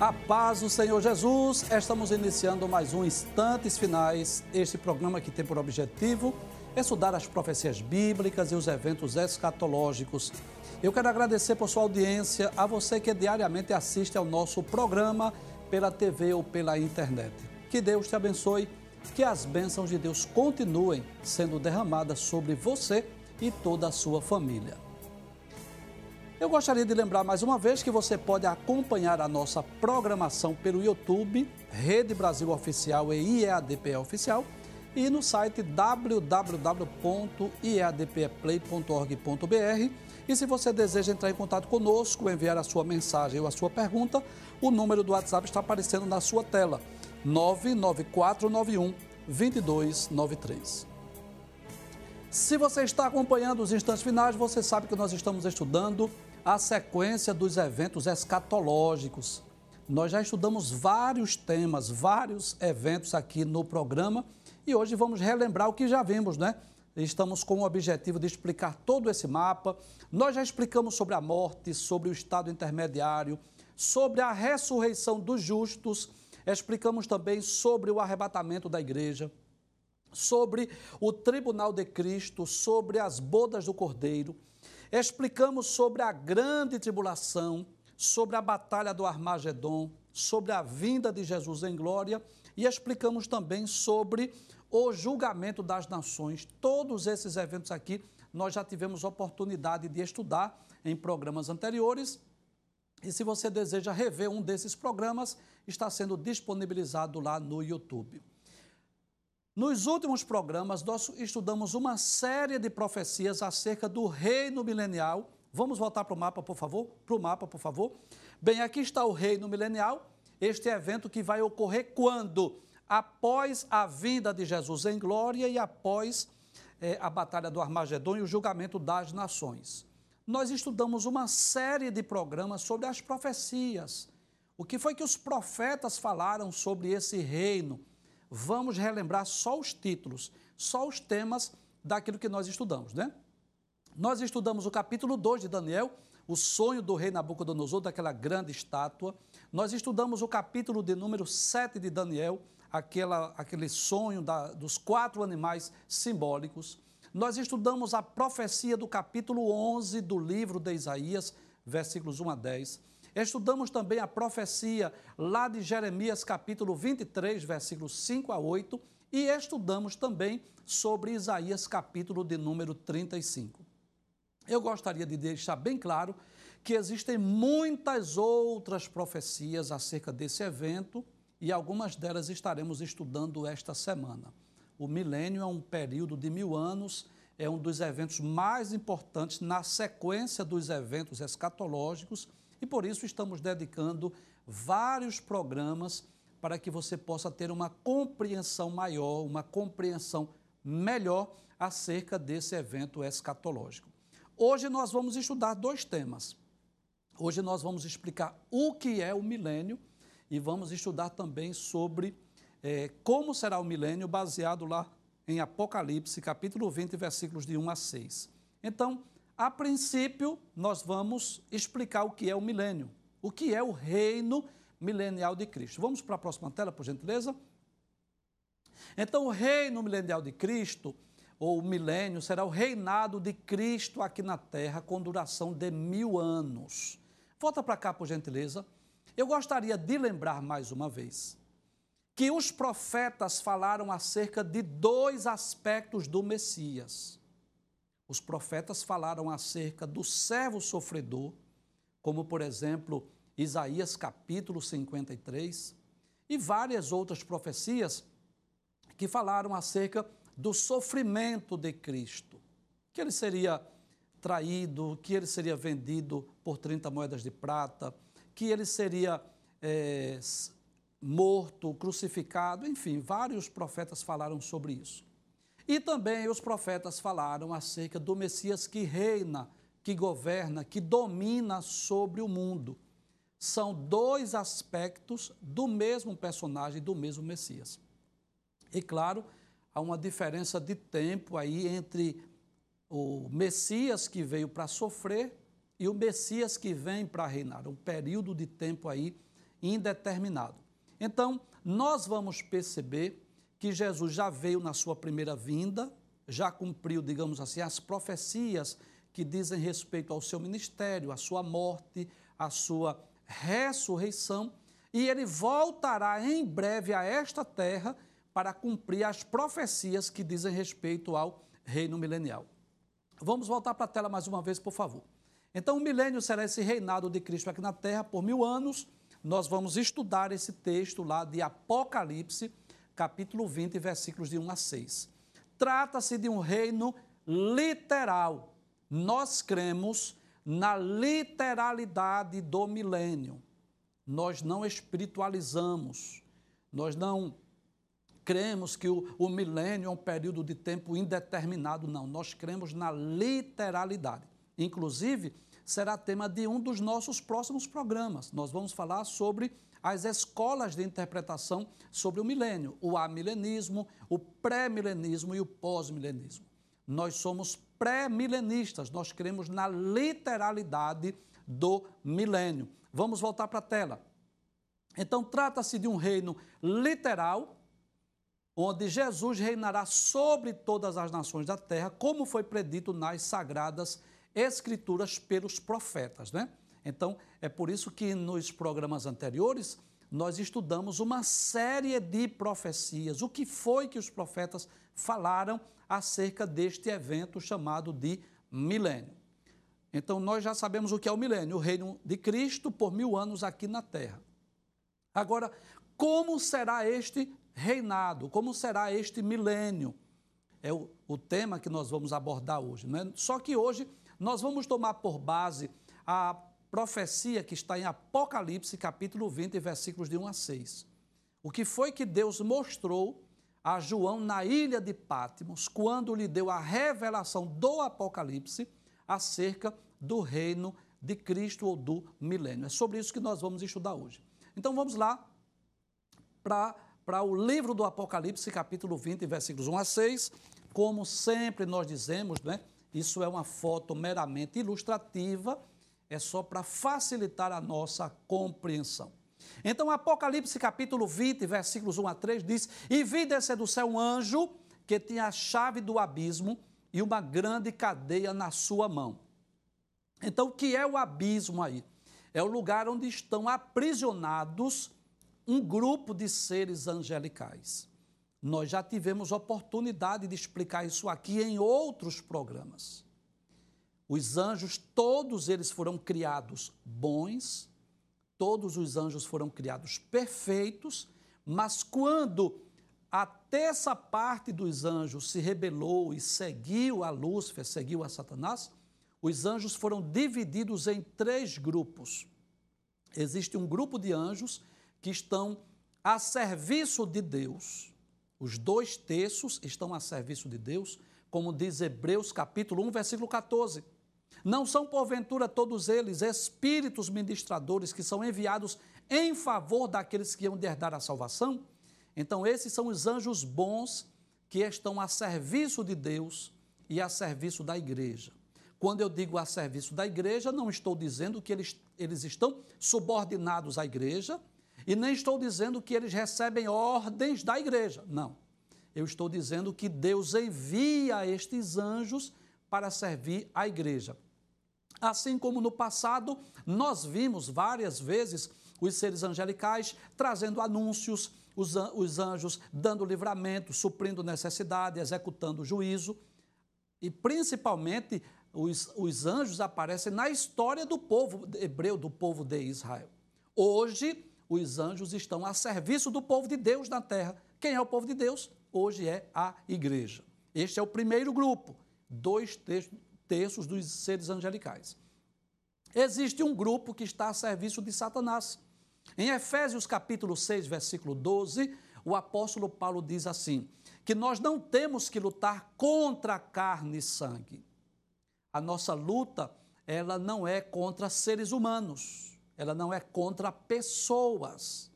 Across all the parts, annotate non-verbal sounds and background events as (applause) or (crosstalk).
A paz do Senhor Jesus, estamos iniciando mais um Instantes Finais, este programa que tem por objetivo estudar as profecias bíblicas e os eventos escatológicos. Eu quero agradecer por sua audiência, a você que diariamente assiste ao nosso programa pela TV ou pela internet. Que Deus te abençoe, que as bênçãos de Deus continuem sendo derramadas sobre você e toda a sua família. Eu gostaria de lembrar mais uma vez que você pode acompanhar a nossa programação pelo YouTube, Rede Brasil Oficial e IEADP Oficial e no site www.iadpeplay.org.br. E se você deseja entrar em contato conosco, enviar a sua mensagem ou a sua pergunta, o número do WhatsApp está aparecendo na sua tela: 99491 2293. Se você está acompanhando os instantes finais, você sabe que nós estamos estudando a sequência dos eventos escatológicos. Nós já estudamos vários temas, vários eventos aqui no programa e hoje vamos relembrar o que já vimos, né? Estamos com o objetivo de explicar todo esse mapa. Nós já explicamos sobre a morte, sobre o estado intermediário, sobre a ressurreição dos justos, explicamos também sobre o arrebatamento da igreja, sobre o tribunal de Cristo, sobre as bodas do Cordeiro Explicamos sobre a grande tribulação, sobre a batalha do Armagedon, sobre a vinda de Jesus em glória e explicamos também sobre o julgamento das nações. Todos esses eventos aqui nós já tivemos oportunidade de estudar em programas anteriores. E se você deseja rever um desses programas, está sendo disponibilizado lá no YouTube. Nos últimos programas, nós estudamos uma série de profecias acerca do reino milenial. Vamos voltar para o mapa, por favor? Para o mapa, por favor. Bem, aqui está o reino milenial, este evento que vai ocorrer quando? Após a vinda de Jesus em glória e após é, a batalha do Armagedon e o julgamento das nações. Nós estudamos uma série de programas sobre as profecias. O que foi que os profetas falaram sobre esse reino? Vamos relembrar só os títulos, só os temas daquilo que nós estudamos, né? Nós estudamos o capítulo 2 de Daniel, o sonho do rei Nabucodonosor, daquela grande estátua. Nós estudamos o capítulo de número 7 de Daniel, aquela, aquele sonho da, dos quatro animais simbólicos. Nós estudamos a profecia do capítulo 11 do livro de Isaías, versículos 1 a 10. Estudamos também a profecia lá de Jeremias, capítulo 23, versículos 5 a 8, e estudamos também sobre Isaías, capítulo de número 35. Eu gostaria de deixar bem claro que existem muitas outras profecias acerca desse evento e algumas delas estaremos estudando esta semana. O milênio é um período de mil anos, é um dos eventos mais importantes na sequência dos eventos escatológicos e por isso estamos dedicando vários programas para que você possa ter uma compreensão maior, uma compreensão melhor acerca desse evento escatológico. Hoje nós vamos estudar dois temas. Hoje nós vamos explicar o que é o milênio e vamos estudar também sobre é, como será o milênio, baseado lá em Apocalipse, capítulo 20, versículos de 1 a 6. Então, a princípio, nós vamos explicar o que é o milênio, o que é o reino milenial de Cristo. Vamos para a próxima tela, por gentileza? Então, o reino milenial de Cristo, ou o milênio, será o reinado de Cristo aqui na terra com duração de mil anos. Volta para cá, por gentileza. Eu gostaria de lembrar mais uma vez que os profetas falaram acerca de dois aspectos do Messias os profetas falaram acerca do servo sofredor, como por exemplo Isaías capítulo 53, e várias outras profecias que falaram acerca do sofrimento de Cristo, que ele seria traído, que ele seria vendido por 30 moedas de prata, que ele seria é, morto, crucificado, enfim, vários profetas falaram sobre isso. E também os profetas falaram acerca do Messias que reina, que governa, que domina sobre o mundo. São dois aspectos do mesmo personagem, do mesmo Messias. E claro, há uma diferença de tempo aí entre o Messias que veio para sofrer e o Messias que vem para reinar, um período de tempo aí indeterminado. Então, nós vamos perceber que Jesus já veio na sua primeira vinda, já cumpriu, digamos assim, as profecias que dizem respeito ao seu ministério, à sua morte, à sua ressurreição, e ele voltará em breve a esta terra para cumprir as profecias que dizem respeito ao reino milenial. Vamos voltar para a tela mais uma vez, por favor. Então, o milênio será esse reinado de Cristo aqui na terra por mil anos. Nós vamos estudar esse texto lá de Apocalipse, capítulo 20, versículos de 1 a 6. Trata-se de um reino literal. Nós cremos na literalidade do milênio. Nós não espiritualizamos, nós não cremos que o, o milênio é um período de tempo indeterminado, não. Nós cremos na literalidade. Inclusive, será tema de um dos nossos próximos programas. Nós vamos falar sobre as escolas de interpretação sobre o milênio, o amilenismo, o pré-milenismo e o pós-milenismo. Nós somos pré-milenistas, nós cremos na literalidade do milênio. Vamos voltar para a tela. Então, trata-se de um reino literal, onde Jesus reinará sobre todas as nações da terra, como foi predito nas sagradas escrituras pelos profetas, né? Então, é por isso que nos programas anteriores nós estudamos uma série de profecias. O que foi que os profetas falaram acerca deste evento chamado de milênio? Então, nós já sabemos o que é o milênio, o reino de Cristo por mil anos aqui na terra. Agora, como será este reinado? Como será este milênio? É o, o tema que nós vamos abordar hoje. Né? Só que hoje nós vamos tomar por base a profecia que está em Apocalipse, capítulo 20, versículos de 1 a 6. O que foi que Deus mostrou a João na ilha de Pátimos, quando lhe deu a revelação do Apocalipse acerca do reino de Cristo ou do milênio. É sobre isso que nós vamos estudar hoje. Então vamos lá para o livro do Apocalipse, capítulo 20, versículos 1 a 6. Como sempre nós dizemos, né? Isso é uma foto meramente ilustrativa, é só para facilitar a nossa compreensão. Então, Apocalipse capítulo 20, versículos 1 a 3 diz: E vi descer do céu um anjo que tinha a chave do abismo e uma grande cadeia na sua mão. Então, o que é o abismo aí? É o lugar onde estão aprisionados um grupo de seres angelicais. Nós já tivemos oportunidade de explicar isso aqui em outros programas. Os anjos, todos eles foram criados bons, todos os anjos foram criados perfeitos, mas quando a terça parte dos anjos se rebelou e seguiu a Lúcifer, seguiu a Satanás, os anjos foram divididos em três grupos. Existe um grupo de anjos que estão a serviço de Deus, os dois terços estão a serviço de Deus, como diz Hebreus capítulo 1, versículo 14. Não são, porventura, todos eles espíritos ministradores que são enviados em favor daqueles que iam de herdar a salvação? Então, esses são os anjos bons que estão a serviço de Deus e a serviço da igreja. Quando eu digo a serviço da igreja, não estou dizendo que eles, eles estão subordinados à igreja, e nem estou dizendo que eles recebem ordens da igreja. Não. Eu estou dizendo que Deus envia estes anjos para servir a igreja. Assim como no passado, nós vimos várias vezes os seres angelicais trazendo anúncios, os anjos dando livramento, suprindo necessidade, executando juízo. E principalmente os, os anjos aparecem na história do povo hebreu, do povo de Israel. Hoje, os anjos estão a serviço do povo de Deus na terra. Quem é o povo de Deus? Hoje é a igreja. Este é o primeiro grupo, dois terços dos seres angelicais. Existe um grupo que está a serviço de Satanás. Em Efésios capítulo 6, versículo 12, o apóstolo Paulo diz assim: que nós não temos que lutar contra carne e sangue. A nossa luta, ela não é contra seres humanos, ela não é contra pessoas.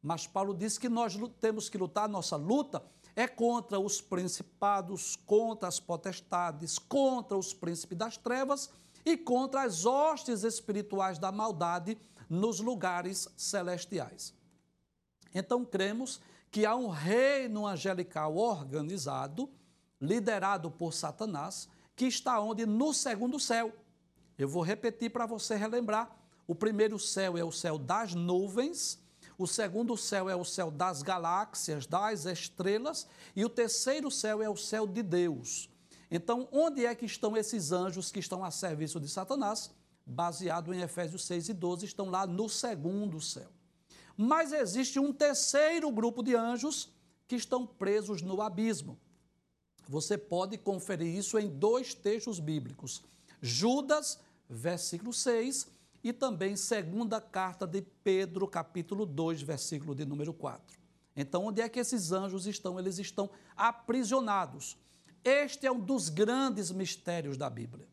Mas Paulo diz que nós temos que lutar, nossa luta é contra os principados, contra as potestades, contra os príncipes das trevas e contra as hostes espirituais da maldade nos lugares celestiais. Então cremos que há um reino angelical organizado, liderado por Satanás, que está onde? No segundo céu. Eu vou repetir para você relembrar. O primeiro céu é o céu das nuvens, o segundo céu é o céu das galáxias, das estrelas, e o terceiro céu é o céu de Deus. Então, onde é que estão esses anjos que estão a serviço de Satanás? Baseado em Efésios 6 e 12, estão lá no segundo céu. Mas existe um terceiro grupo de anjos que estão presos no abismo. Você pode conferir isso em dois textos bíblicos. Judas, versículo 6, e também segunda carta de Pedro, capítulo 2, versículo de número 4. Então, onde é que esses anjos estão? Eles estão aprisionados. Este é um dos grandes mistérios da Bíblia.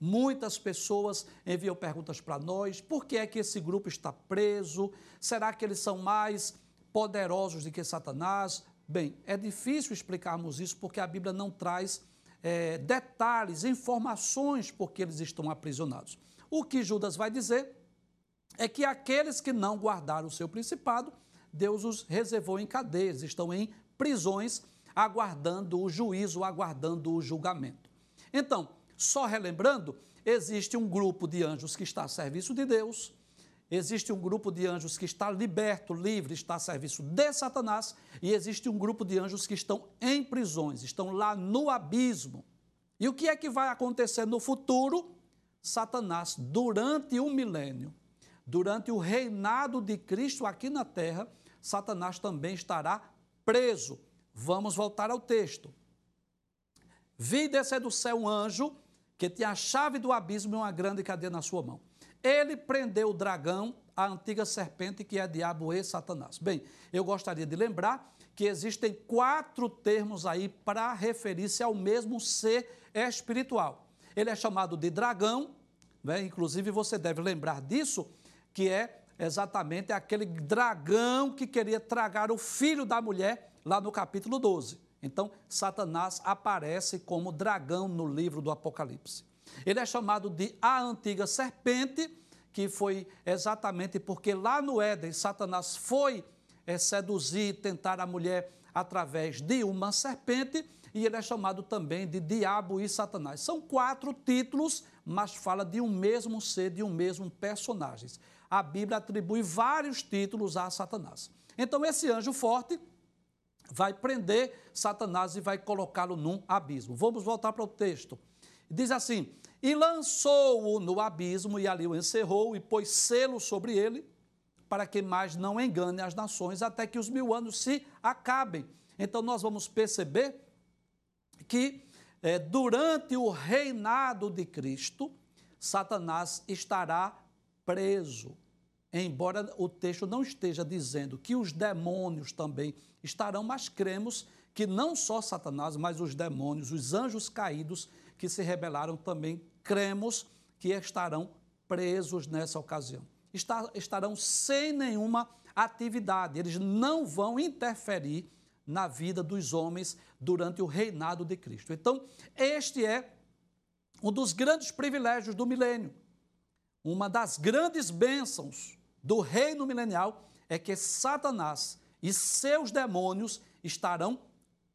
Muitas pessoas enviam perguntas para nós: por que é que esse grupo está preso? Será que eles são mais poderosos do que Satanás? Bem, é difícil explicarmos isso porque a Bíblia não traz é, detalhes, informações por que eles estão aprisionados. O que Judas vai dizer é que aqueles que não guardaram o seu principado, Deus os reservou em cadeias, estão em prisões, aguardando o juízo, aguardando o julgamento. Então, só relembrando, existe um grupo de anjos que está a serviço de Deus, existe um grupo de anjos que está liberto, livre, está a serviço de Satanás, e existe um grupo de anjos que estão em prisões, estão lá no abismo. E o que é que vai acontecer no futuro? Satanás, durante o milênio, durante o reinado de Cristo aqui na terra, Satanás também estará preso. Vamos voltar ao texto. Vi descer do céu um anjo que tinha a chave do abismo e uma grande cadeia na sua mão. Ele prendeu o dragão, a antiga serpente, que é diabo e Satanás. Bem, eu gostaria de lembrar que existem quatro termos aí para referir-se ao mesmo ser espiritual. Ele é chamado de dragão, né? inclusive você deve lembrar disso, que é exatamente aquele dragão que queria tragar o filho da mulher, lá no capítulo 12. Então, Satanás aparece como dragão no livro do Apocalipse. Ele é chamado de a antiga serpente, que foi exatamente porque lá no Éden Satanás foi é, seduzir, tentar a mulher através de uma serpente, e ele é chamado também de diabo e Satanás. São quatro títulos, mas fala de um mesmo ser, de um mesmo personagem. A Bíblia atribui vários títulos a Satanás. Então, esse anjo forte vai prender Satanás e vai colocá-lo num abismo. Vamos voltar para o texto. Diz assim: E lançou-o no abismo, e ali o encerrou, e pôs selo sobre ele, para que mais não engane as nações, até que os mil anos se acabem. Então nós vamos perceber que é, durante o reinado de Cristo, Satanás estará preso. Embora o texto não esteja dizendo que os demônios também estarão, mas cremos que não só Satanás, mas os demônios, os anjos caídos que se rebelaram também, cremos que estarão presos nessa ocasião. estarão sem nenhuma atividade, eles não vão interferir na vida dos homens durante o reinado de Cristo. Então, este é um dos grandes privilégios do milênio. Uma das grandes bênçãos do reino milenial é que Satanás e seus demônios estarão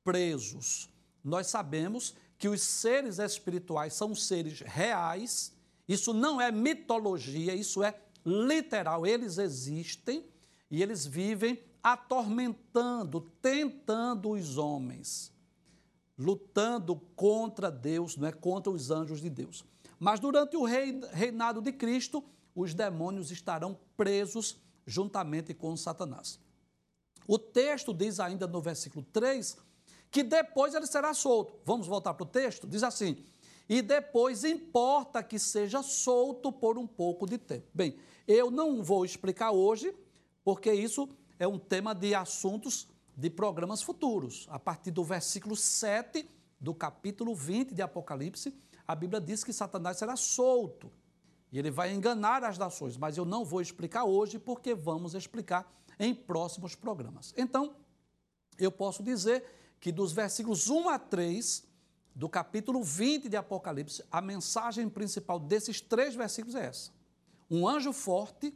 presos. Nós sabemos que os seres espirituais são seres reais, isso não é mitologia, isso é literal, eles existem e eles vivem atormentando, tentando os homens, lutando contra Deus, não é contra os anjos de Deus. Mas durante o reinado de Cristo, os demônios estarão presos juntamente com Satanás. O texto diz ainda no versículo 3 que depois ele será solto. Vamos voltar para o texto? Diz assim: e depois importa que seja solto por um pouco de tempo. Bem, eu não vou explicar hoje porque isso é um tema de assuntos de programas futuros. A partir do versículo 7 do capítulo 20 de Apocalipse, a Bíblia diz que Satanás será solto e ele vai enganar as nações, mas eu não vou explicar hoje porque vamos explicar em próximos programas. Então, eu posso dizer que dos versículos 1 a 3 do capítulo 20 de Apocalipse, a mensagem principal desses três versículos é essa. Um anjo forte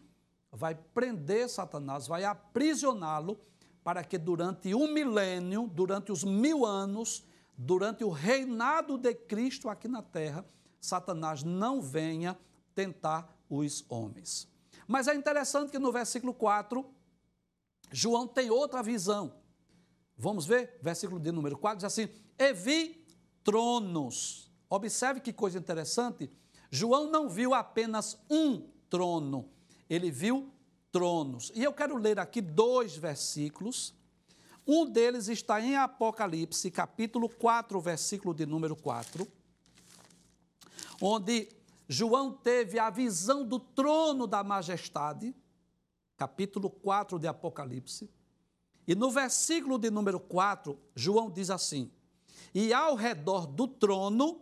vai prender Satanás, vai aprisioná-lo, para que durante um milênio, durante os mil anos, durante o reinado de Cristo aqui na terra, Satanás não venha tentar os homens. Mas é interessante que no versículo 4, João tem outra visão. Vamos ver? Versículo de número 4 diz assim: E vi tronos. Observe que coisa interessante. João não viu apenas um trono, ele viu tronos. E eu quero ler aqui dois versículos. Um deles está em Apocalipse, capítulo 4, versículo de número 4, onde João teve a visão do trono da majestade, capítulo 4 de Apocalipse. E no versículo de número 4, João diz assim: E ao redor do trono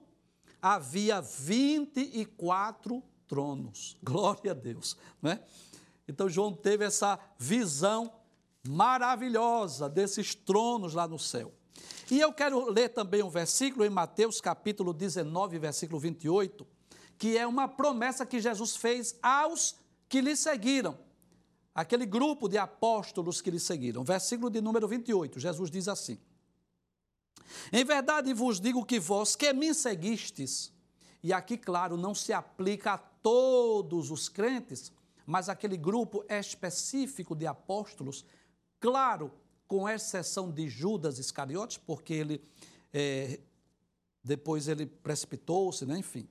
havia 24 tronos. (laughs) Glória a Deus, não é? Então João teve essa visão maravilhosa desses tronos lá no céu. E eu quero ler também um versículo em Mateus capítulo 19, versículo 28, que é uma promessa que Jesus fez aos que lhe seguiram. Aquele grupo de apóstolos que lhe seguiram. Versículo de número 28, Jesus diz assim: Em verdade vos digo que vós que me seguistes, e aqui, claro, não se aplica a todos os crentes, mas aquele grupo específico de apóstolos Claro, com exceção de Judas Iscariotes, porque ele é, depois ele precipitou-se, né? enfim.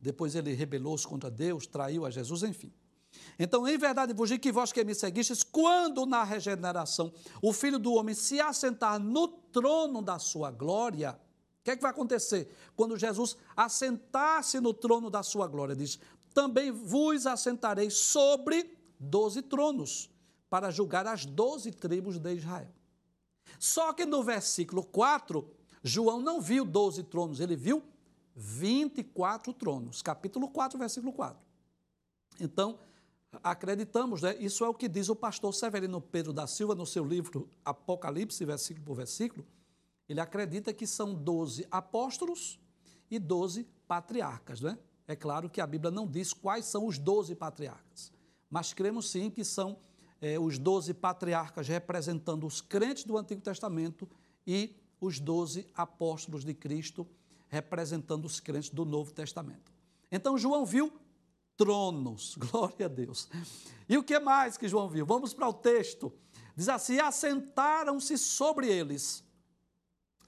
Depois ele rebelou-se contra Deus, traiu a Jesus, enfim. Então, em verdade vos digo que vós que me seguistes, quando na regeneração o Filho do Homem se assentar no trono da sua glória, o que é que vai acontecer? Quando Jesus assentar-se no trono da sua glória, diz: também vos assentarei sobre doze tronos para julgar as doze tribos de Israel. Só que no versículo 4, João não viu doze tronos, ele viu 24 tronos. Capítulo 4, versículo 4. Então, acreditamos, né? isso é o que diz o pastor Severino Pedro da Silva no seu livro Apocalipse, versículo por versículo. Ele acredita que são 12 apóstolos e 12 patriarcas. Né? É claro que a Bíblia não diz quais são os 12 patriarcas, mas cremos sim que são é, os doze patriarcas representando os crentes do Antigo Testamento e os doze apóstolos de Cristo representando os crentes do Novo Testamento. Então João viu tronos, (laughs) glória a Deus. E o que mais que João viu? Vamos para o texto. Diz assim: assentaram-se sobre eles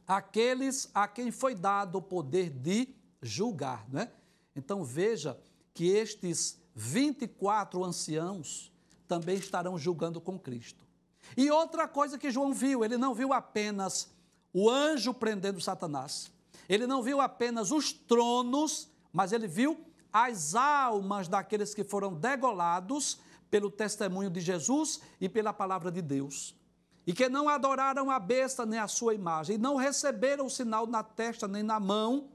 aqueles a quem foi dado o poder de julgar, não é? Então veja que estes 24 anciãos também estarão julgando com Cristo. E outra coisa que João viu, ele não viu apenas o anjo prendendo Satanás, ele não viu apenas os tronos, mas ele viu as almas daqueles que foram degolados pelo testemunho de Jesus e pela palavra de Deus. E que não adoraram a besta nem a sua imagem, e não receberam o sinal na testa nem na mão.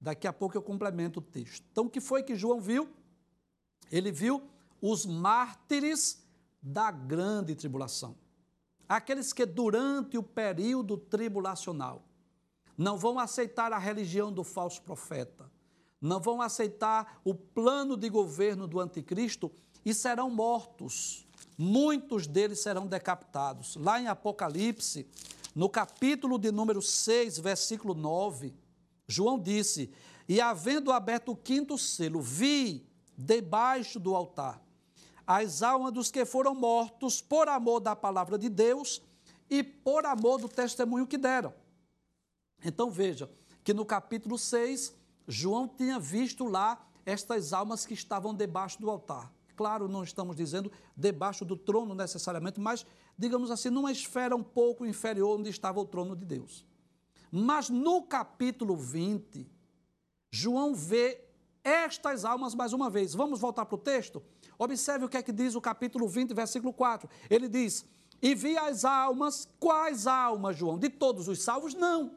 Daqui a pouco eu complemento o texto. Então, o que foi que João viu? Ele viu os mártires da grande tribulação. Aqueles que durante o período tribulacional não vão aceitar a religião do falso profeta, não vão aceitar o plano de governo do anticristo e serão mortos. Muitos deles serão decapitados. Lá em Apocalipse, no capítulo de número 6, versículo 9, João disse: E havendo aberto o quinto selo, vi debaixo do altar as almas dos que foram mortos por amor da palavra de Deus e por amor do testemunho que deram. Então veja que no capítulo 6, João tinha visto lá estas almas que estavam debaixo do altar. Claro, não estamos dizendo debaixo do trono necessariamente, mas, digamos assim, numa esfera um pouco inferior onde estava o trono de Deus. Mas no capítulo 20, João vê estas almas mais uma vez. Vamos voltar para o texto? Observe o que é que diz o capítulo 20, versículo 4. Ele diz: E vi as almas, quais almas, João? De todos os salvos? Não.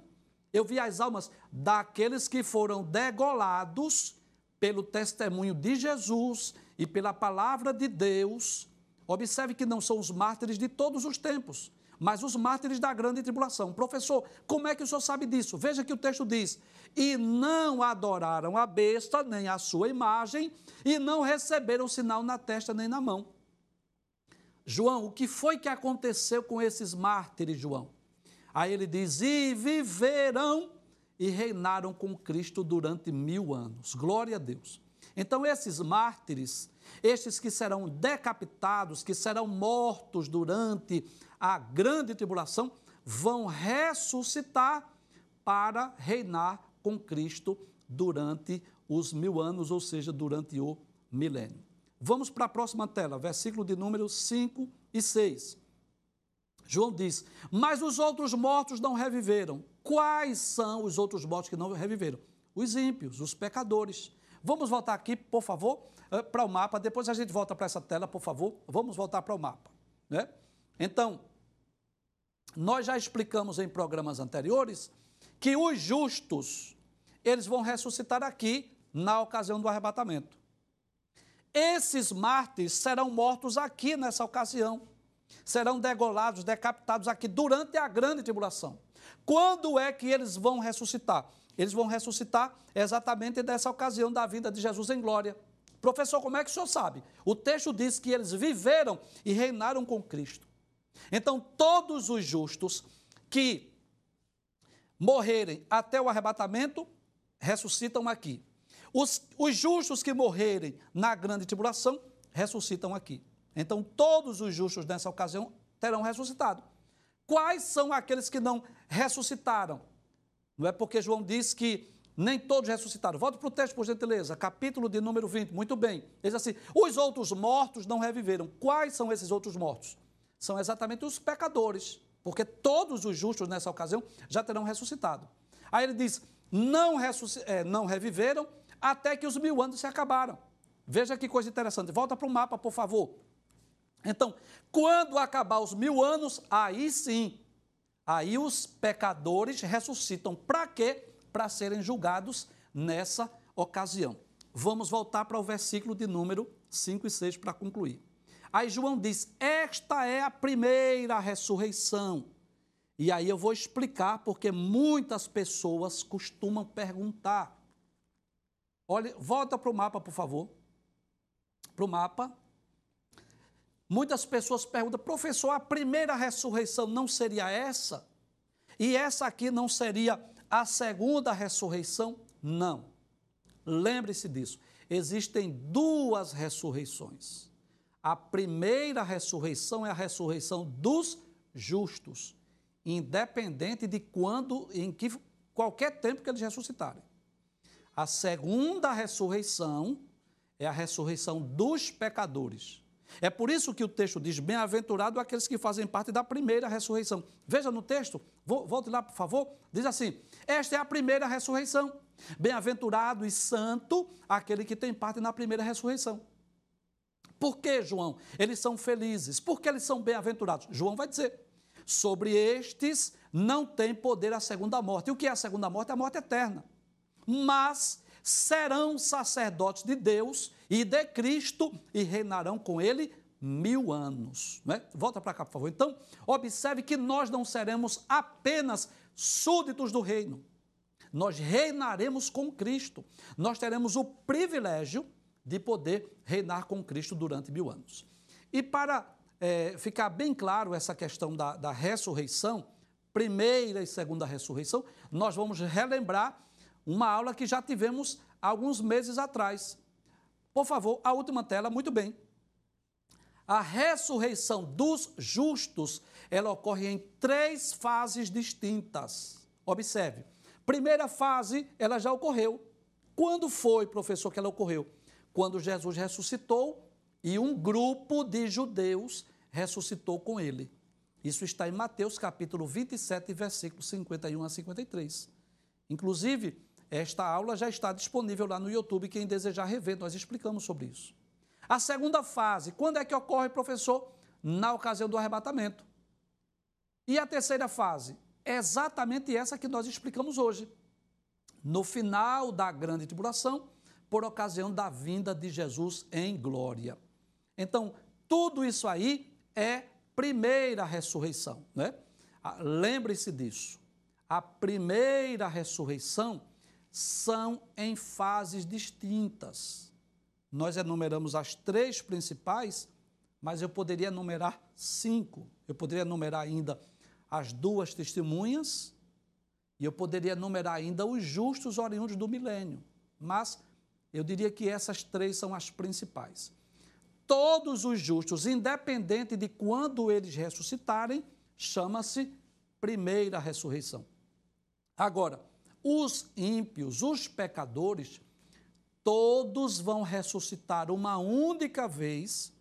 Eu vi as almas daqueles que foram degolados pelo testemunho de Jesus e pela palavra de Deus. Observe que não são os mártires de todos os tempos, mas os mártires da grande tribulação. Professor, como é que o senhor sabe disso? Veja que o texto diz: E não adoraram a besta, nem a sua imagem, e não receberam sinal na testa nem na mão. João, o que foi que aconteceu com esses mártires, João? Aí ele diz: E viverão e reinaram com Cristo durante mil anos. Glória a Deus. Então, esses mártires, estes que serão decapitados, que serão mortos durante a grande tribulação, vão ressuscitar para reinar com Cristo durante os mil anos, ou seja, durante o milênio. Vamos para a próxima tela, versículo de número 5 e 6. João diz: Mas os outros mortos não reviveram. Quais são os outros mortos que não reviveram? Os ímpios, os pecadores. Vamos voltar aqui, por favor, eh, para o mapa. Depois a gente volta para essa tela, por favor. Vamos voltar para o mapa. Né? Então, nós já explicamos em programas anteriores que os justos, eles vão ressuscitar aqui na ocasião do arrebatamento. Esses mártires serão mortos aqui nessa ocasião serão degolados, decapitados aqui durante a grande tribulação. Quando é que eles vão ressuscitar? Eles vão ressuscitar exatamente nessa ocasião da vinda de Jesus em glória. Professor, como é que o senhor sabe? O texto diz que eles viveram e reinaram com Cristo. Então, todos os justos que morrerem até o arrebatamento ressuscitam aqui. Os, os justos que morrerem na grande tribulação ressuscitam aqui. Então, todos os justos nessa ocasião terão ressuscitado. Quais são aqueles que não ressuscitaram? Não é porque João diz que nem todos ressuscitaram. Volta para o texto, por gentileza, capítulo de número 20. Muito bem. Ele diz assim: os outros mortos não reviveram. Quais são esses outros mortos? São exatamente os pecadores, porque todos os justos nessa ocasião já terão ressuscitado. Aí ele diz: não, é, não reviveram até que os mil anos se acabaram. Veja que coisa interessante. Volta para o mapa, por favor. Então, quando acabar os mil anos, aí sim, aí os pecadores ressuscitam. Para quê? Para serem julgados nessa ocasião. Vamos voltar para o versículo de número 5 e 6 para concluir. Aí João diz: Esta é a primeira ressurreição. E aí eu vou explicar porque muitas pessoas costumam perguntar. Olha, volta para o mapa, por favor. Para o mapa. Muitas pessoas perguntam, professor, a primeira ressurreição não seria essa? E essa aqui não seria a segunda ressurreição? Não. Lembre-se disso. Existem duas ressurreições. A primeira ressurreição é a ressurreição dos justos, independente de quando, em que qualquer tempo que eles ressuscitarem. A segunda ressurreição é a ressurreição dos pecadores é por isso que o texto diz: Bem-aventurado aqueles que fazem parte da primeira ressurreição. Veja no texto, volte lá, por favor. Diz assim: Esta é a primeira ressurreição. Bem-aventurado e santo aquele que tem parte na primeira ressurreição. Por que, João? Eles são felizes. Por que eles são bem-aventurados? João vai dizer: Sobre estes não tem poder a segunda morte. E o que é a segunda morte? A morte eterna. Mas serão sacerdotes de Deus e de Cristo e reinarão com ele mil anos. Né? Volta para cá, por favor. Então, observe que nós não seremos apenas súditos do reino. Nós reinaremos com Cristo. Nós teremos o privilégio de poder reinar com Cristo durante mil anos. E para é, ficar bem claro essa questão da, da ressurreição, primeira e segunda ressurreição, nós vamos relembrar uma aula que já tivemos alguns meses atrás. Por favor, a última tela, muito bem. A ressurreição dos justos, ela ocorre em três fases distintas. Observe. Primeira fase, ela já ocorreu. Quando foi, professor, que ela ocorreu? Quando Jesus ressuscitou e um grupo de judeus ressuscitou com ele. Isso está em Mateus capítulo 27, versículos 51 a 53. Inclusive, esta aula já está disponível lá no YouTube, quem desejar rever, nós explicamos sobre isso. A segunda fase, quando é que ocorre, professor? Na ocasião do arrebatamento. E a terceira fase? É exatamente essa que nós explicamos hoje. No final da grande tribulação, por ocasião da vinda de Jesus em glória. Então, tudo isso aí é primeira ressurreição, né? Ah, lembre-se disso. A primeira ressurreição são em fases distintas. Nós enumeramos as três principais, mas eu poderia enumerar cinco. Eu poderia enumerar ainda as duas testemunhas e eu poderia enumerar ainda os justos oriundos do milênio. Mas eu diria que essas três são as principais. Todos os justos, independente de quando eles ressuscitarem, chama-se primeira ressurreição. Agora, os ímpios, os pecadores, todos vão ressuscitar uma única vez.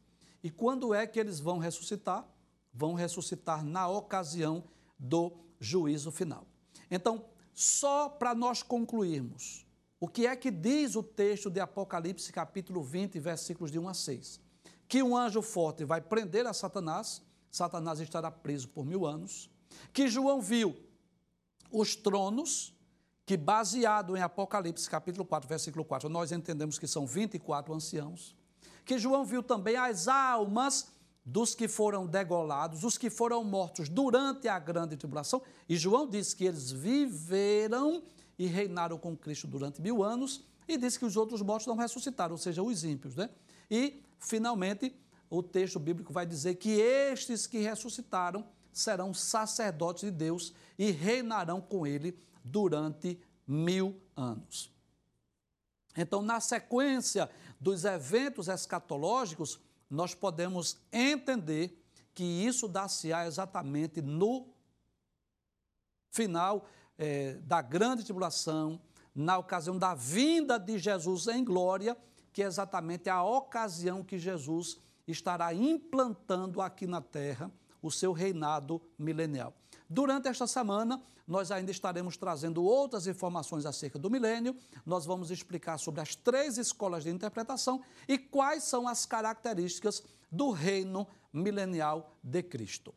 E quando é que eles vão ressuscitar? Vão ressuscitar na ocasião do juízo final. Então, só para nós concluirmos, o que é que diz o texto de Apocalipse, capítulo 20, versículos de 1 a 6? Que um anjo forte vai prender a Satanás, Satanás estará preso por mil anos. Que João viu os tronos, que baseado em Apocalipse, capítulo 4, versículo 4, nós entendemos que são 24 anciãos. Que João viu também as almas dos que foram degolados, os que foram mortos durante a grande tribulação. E João diz que eles viveram e reinaram com Cristo durante mil anos, e diz que os outros mortos não ressuscitaram, ou seja, os ímpios. Né? E, finalmente, o texto bíblico vai dizer que estes que ressuscitaram serão sacerdotes de Deus e reinarão com ele durante mil anos. Então, na sequência dos eventos escatológicos, nós podemos entender que isso dá-se-á exatamente no final é, da grande tribulação, na ocasião da vinda de Jesus em glória, que é exatamente a ocasião que Jesus estará implantando aqui na terra o seu reinado milenial. Durante esta semana, nós ainda estaremos trazendo outras informações acerca do milênio. Nós vamos explicar sobre as três escolas de interpretação e quais são as características do reino milenial de Cristo.